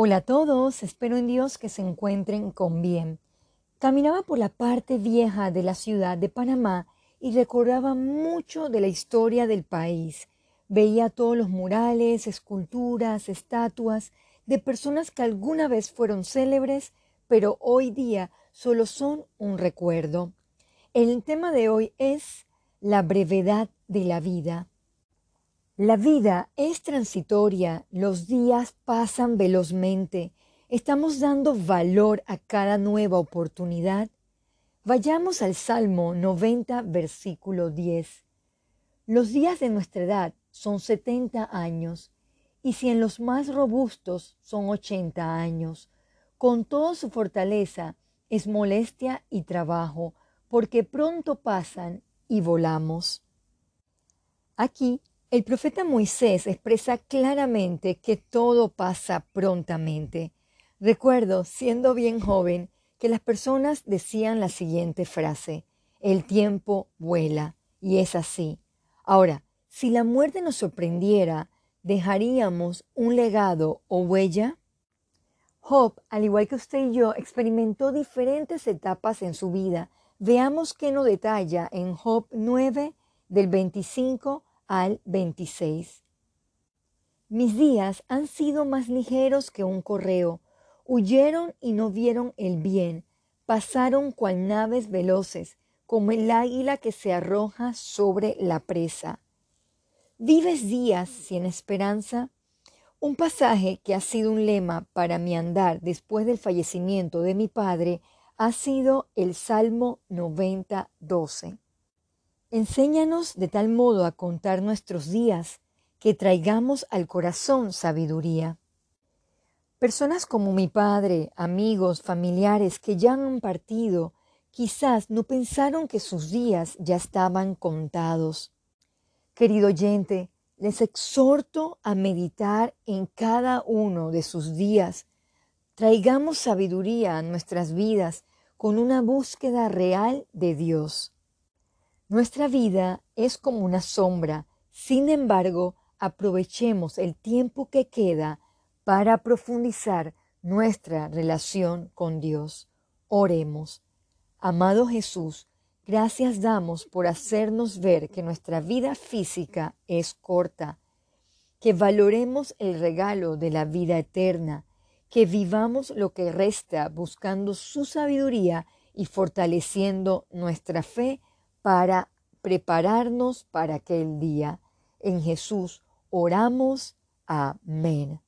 Hola a todos, espero en Dios que se encuentren con bien. Caminaba por la parte vieja de la ciudad de Panamá y recordaba mucho de la historia del país. Veía todos los murales, esculturas, estatuas de personas que alguna vez fueron célebres, pero hoy día solo son un recuerdo. El tema de hoy es la brevedad de la vida. La vida es transitoria, los días pasan velozmente, estamos dando valor a cada nueva oportunidad. Vayamos al Salmo 90, versículo 10. Los días de nuestra edad son 70 años, y si en los más robustos son 80 años, con toda su fortaleza es molestia y trabajo, porque pronto pasan y volamos. Aquí el profeta Moisés expresa claramente que todo pasa prontamente. Recuerdo, siendo bien joven, que las personas decían la siguiente frase, el tiempo vuela, y es así. Ahora, si la muerte nos sorprendiera, ¿dejaríamos un legado o huella? Job, al igual que usted y yo, experimentó diferentes etapas en su vida. Veamos qué nos detalla en Job 9, del 25 al 26. Mis días han sido más ligeros que un correo, huyeron y no vieron el bien, pasaron cual naves veloces, como el águila que se arroja sobre la presa. ¿Vives días sin esperanza? Un pasaje que ha sido un lema para mi andar después del fallecimiento de mi padre ha sido el Salmo 90, 12. Enséñanos de tal modo a contar nuestros días que traigamos al corazón sabiduría. Personas como mi padre, amigos, familiares que ya han partido, quizás no pensaron que sus días ya estaban contados. Querido oyente, les exhorto a meditar en cada uno de sus días. Traigamos sabiduría a nuestras vidas con una búsqueda real de Dios. Nuestra vida es como una sombra, sin embargo, aprovechemos el tiempo que queda para profundizar nuestra relación con Dios. Oremos. Amado Jesús, gracias damos por hacernos ver que nuestra vida física es corta, que valoremos el regalo de la vida eterna, que vivamos lo que resta buscando su sabiduría y fortaleciendo nuestra fe para prepararnos para aquel día. En Jesús oramos. Amén.